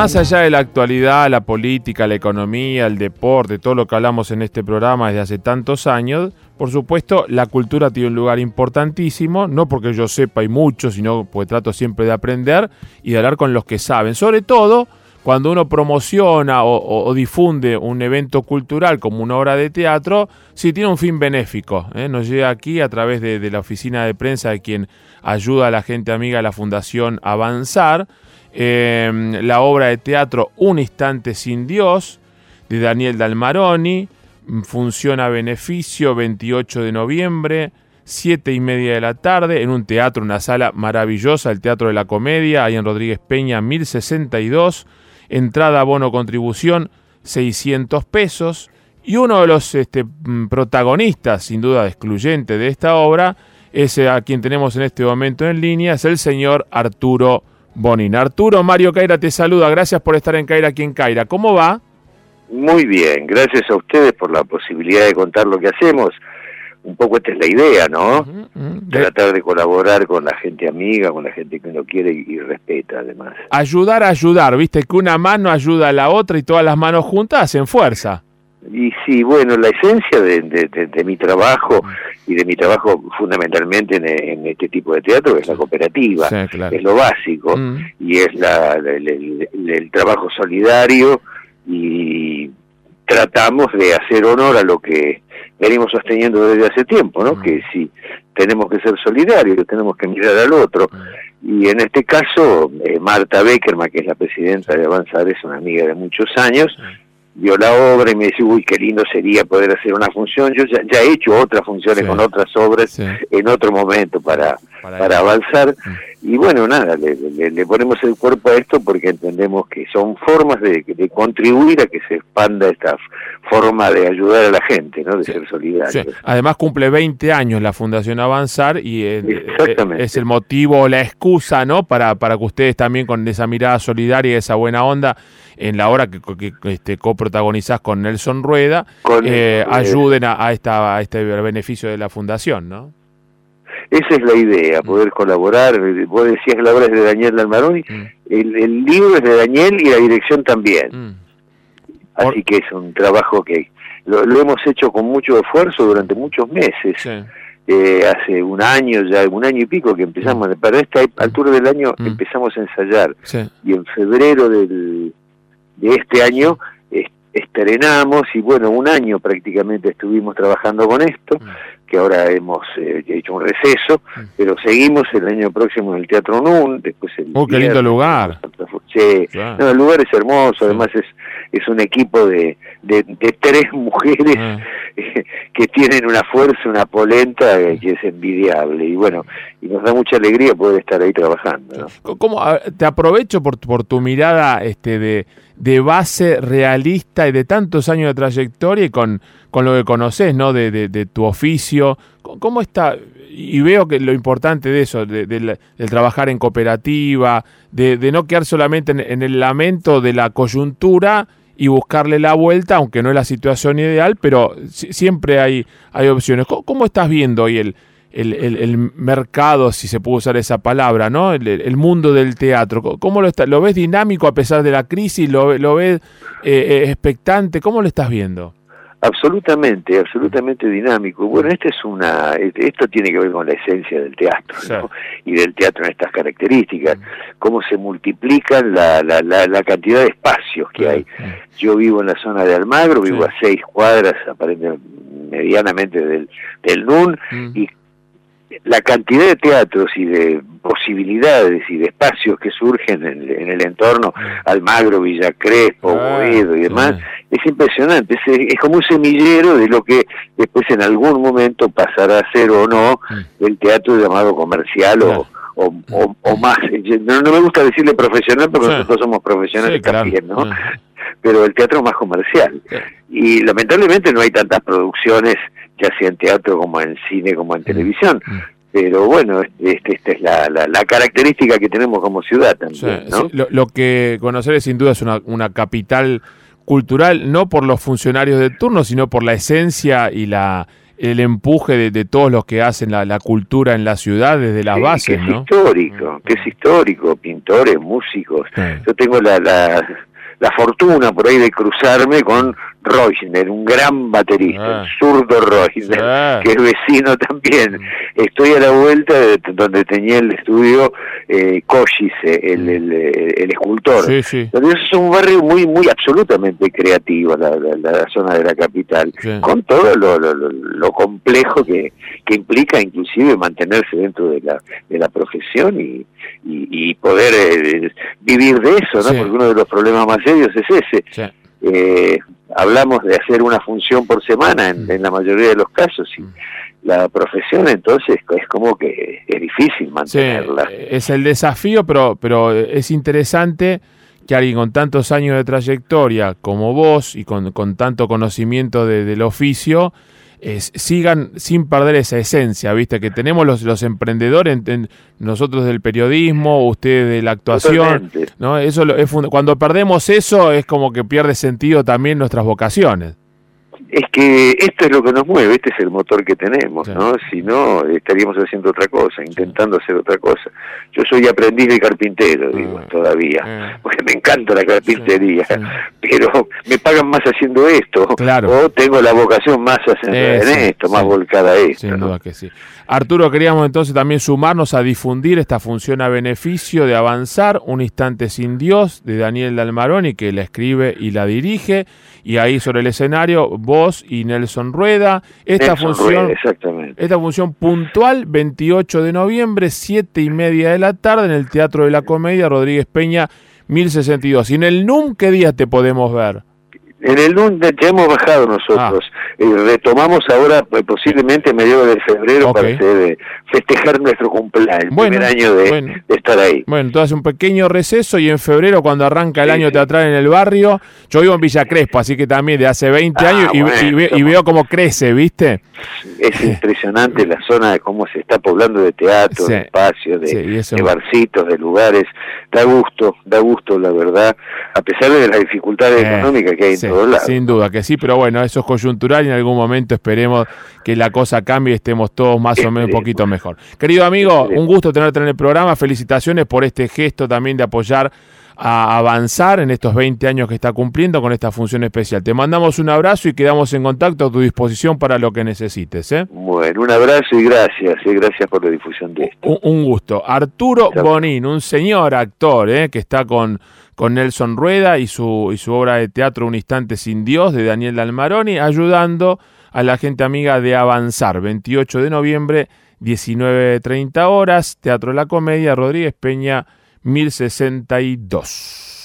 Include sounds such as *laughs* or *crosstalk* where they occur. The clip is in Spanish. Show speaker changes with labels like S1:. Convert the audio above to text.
S1: más allá de la actualidad, la política, la economía, el deporte, todo lo que hablamos en este programa desde hace tantos años, por supuesto, la cultura tiene un lugar importantísimo, no porque yo sepa y mucho, sino porque trato siempre de aprender y de hablar con los que saben. Sobre todo cuando uno promociona o, difunde un evento cultural como una obra de teatro, si tiene un fin benéfico. ¿eh? Nos llega aquí a través de, de la oficina de prensa de quien ayuda a la gente amiga de la Fundación Avanzar Em, la obra de teatro Un instante sin Dios, de Daniel Dalmaroni, funciona a beneficio 28 de noviembre, 7 y media de la tarde, en un teatro, una sala maravillosa, el Teatro de la Comedia, ahí en Rodríguez Peña, 1062, entrada, bono, contribución, 600 pesos, y uno de los este, mm, protagonistas, sin duda excluyente de esta obra, ese a quien tenemos en este momento en línea, es el señor Arturo Bonin. Arturo Mario Caira te saluda, gracias por estar en Caira aquí en Caira. ¿Cómo va?
S2: Muy bien, gracias a ustedes por la posibilidad de contar lo que hacemos. Un poco esta es la idea, ¿no? Tratar de colaborar con la gente amiga, con la gente que uno quiere y, respeta, además.
S1: Ayudar a ayudar, viste que una mano ayuda a la otra y todas las manos juntas hacen fuerza.
S2: Y sí, bueno, la esencia de, mi trabajo y de mi trabajo fundamentalmente en, este tipo de teatro es la cooperativa, es lo básico mm. y es la, el, trabajo solidario y tratamos de hacer honor a lo que venimos sosteniendo desde hace tiempo, ¿no? Mm. Que si tenemos que ser solidarios, tenemos que mirar al otro. Mm. Y en este caso, eh, Marta Beckerman, que es la presidenta de Avanzar, es una amiga de muchos años, vio la obra y me dice, uy, qué lindo sería poder hacer una función. Yo ya, he hecho otras funciones con otras obras en otro momento para, para, avanzar. Mm. Y bueno, nada, le, ponemos el cuerpo a esto porque entendemos que son formas de, contribuir a que se expanda esta forma de ayudar a la gente, ¿no? de ser solidario.
S1: Además cumple 20 años la Fundación Avanzar y es el motivo, la excusa ¿no? para, para que ustedes también con esa mirada solidaria y esa buena onda en la hora que, que este, coprotagonizás con Nelson Rueda, eh, ayuden a, esta, a este beneficio de la fundación, ¿no?
S2: Esa es la idea, mm. poder colaborar. Vos decías que la obra es de Daniel Dalmaroni, mm. el, libro es de Daniel y la dirección también. Mm. Así que es un trabajo que lo, hemos hecho con mucho esfuerzo durante muchos meses. Eh, hace un año, ya un año y pico que empezamos, para esta altura del año empezamos a ensayar. Y en febrero del, de este año estrenamos y bueno, un año prácticamente estuvimos trabajando con esto, mm. Que ahora hemos eh, hecho un receso, mm. pero seguimos el año próximo en el Teatro NUN, después el...
S1: ¡Oh, qué lindo lugar!
S2: Sí, el lugar es hermoso, además es, es un equipo de, de, tres *laughs* mujeres ah. *laughs* que tienen una fuerza, una polenta que es envidiable y bueno, y nos da mucha alegría poder estar ahí trabajando.
S1: ¿Cómo, te aprovecho por, por tu mirada este de, de base realista y de tantos años de trayectoria y con, con lo que conoces, ¿no? De, de, tu oficio. ¿Cómo está? Y veo que lo importante de eso, de, del trabajar en cooperativa, de, no quedar solamente en, el lamento de la coyuntura y buscarle la vuelta, aunque no es la situación ideal, pero siempre hay, hay opciones. ¿Cómo, estás viendo hoy el, el, el, mercado, si se puede usar esa palabra, ¿no? El, mundo del teatro. ¿Cómo lo, está, lo ves dinámico a pesar de la crisis? ¿Lo, lo ves eh, eh, expectante? ¿Cómo lo estás viendo?
S2: Absolutamente, absolutamente dinámico. Bueno, este es una, esto tiene que ver con la esencia del teatro y del teatro en estas características, cómo se multiplican la, la, la, cantidad de espacios que hay. Yo vivo en la zona de Almagro, vivo a seis cuadras, aparentemente medianamente del, del NUN, y la cantidad de teatros y de posibilidades y de espacios que surgen en, el entorno, Almagro, Villa Crespo, ah, y demás, es impresionante, es, como un semillero de lo que después en algún momento pasará a ser o no mm. el teatro llamado comercial o, o, más, no, me gusta decirle profesional porque nosotros somos profesionales también, ¿no? Pero el teatro más comercial. Y lamentablemente no hay tantas producciones ya sea en teatro como en cine como en mm. televisión. Mm. Pero bueno, este, esta es la, la, característica que tenemos como ciudad también.
S1: lo, que conocer es sin duda es una, una capital cultural, no por los funcionarios de turno, sino por la esencia y la el empuje de, todos los que hacen la, cultura en la ciudad desde las bases,
S2: que es histórico, que es histórico, pintores, músicos. Yo tengo la, la, la fortuna por ahí de cruzarme con Reusner, un gran baterista, ah. zurdo Reusner, ah. que es vecino también. Estoy a la vuelta de donde tenía el estudio eh, el, el, el, escultor. Sí, sí. es un barrio muy, muy absolutamente creativo, la, la, zona de la capital, con todo lo, lo, complejo que, que implica inclusive mantenerse dentro de la, de la profesión y, y, poder eh, vivir de eso, ¿no? Porque uno de los problemas más serios es ese. Eh, hablamos de hacer una función por semana en, mm. la mayoría de los casos y mm. la profesión entonces es como que es difícil mantenerla.
S1: es el desafío, pero, pero es interesante que alguien con tantos años de trayectoria como vos y con, con tanto conocimiento del oficio sigan sin perder esa esencia, ¿viste? Que tenemos los, los emprendedores, nosotros del periodismo, ustedes de la actuación, ¿no? Eso es, cuando perdemos eso es como que pierde sentido también nuestras vocaciones
S2: es que esto es lo que nos mueve, este es el motor que tenemos, ¿no? Si no, estaríamos haciendo otra cosa, intentando hacer otra cosa. Yo soy aprendiz de carpintero, digo, todavía, eh. porque me encanta la carpintería, *laughs* pero me pagan más haciendo esto, o tengo la vocación más en esto, más volcada a esto.
S1: Sin duda que sí. Arturo, queríamos entonces también sumarnos a difundir esta función a beneficio de avanzar, Un instante sin Dios, de Daniel Dalmaroni, que la escribe y la dirige, y ahí sobre el escenario, vos y Nelson Rueda. Esta función, esta función puntual, 28 de noviembre, 7 y media de la tarde, en el Teatro de la Comedia, Rodríguez Peña, 1062. ¿Y en el NUM qué día te podemos ver?
S2: En el lunes ya hemos bajado nosotros. Ah. Retomamos ahora pues, posiblemente a mediados de febrero para eh, festejar nuestro cumpleaños, el primer año de, estar ahí.
S1: Bueno, entonces un pequeño receso y en febrero cuando arranca el año teatral en el barrio, yo vivo en Villa Crespo, así que también de hace 20 ah, años y, veo cómo crece, ¿viste?
S2: Es impresionante la zona de cómo se está poblando de teatro, de espacios, de, barcitos, de lugares. Da gusto, da gusto la verdad, a pesar de las dificultades eh, económicas que hay en
S1: sin duda que sí, pero bueno, eso es coyuntural y en algún momento esperemos que la cosa cambie y estemos todos más o menos un poquito mejor. Querido amigo, un gusto tenerte en el programa, felicitaciones por este gesto también de apoyar a avanzar en estos 20 años que está cumpliendo con esta función especial. Te mandamos un abrazo y quedamos en contacto a tu disposición para lo que necesites. ¿eh?
S2: Bueno, un abrazo y gracias, gracias por la difusión de esto.
S1: Un, gusto. Arturo Bonín, un señor actor ¿eh? que está con con Nelson Rueda y su, y su obra de teatro Un instante sin Dios de Daniel Dalmaroni, ayudando a la gente amiga de Avanzar, 28 de noviembre, 19.30 horas, Teatro de la Comedia, Rodríguez Peña, 1062.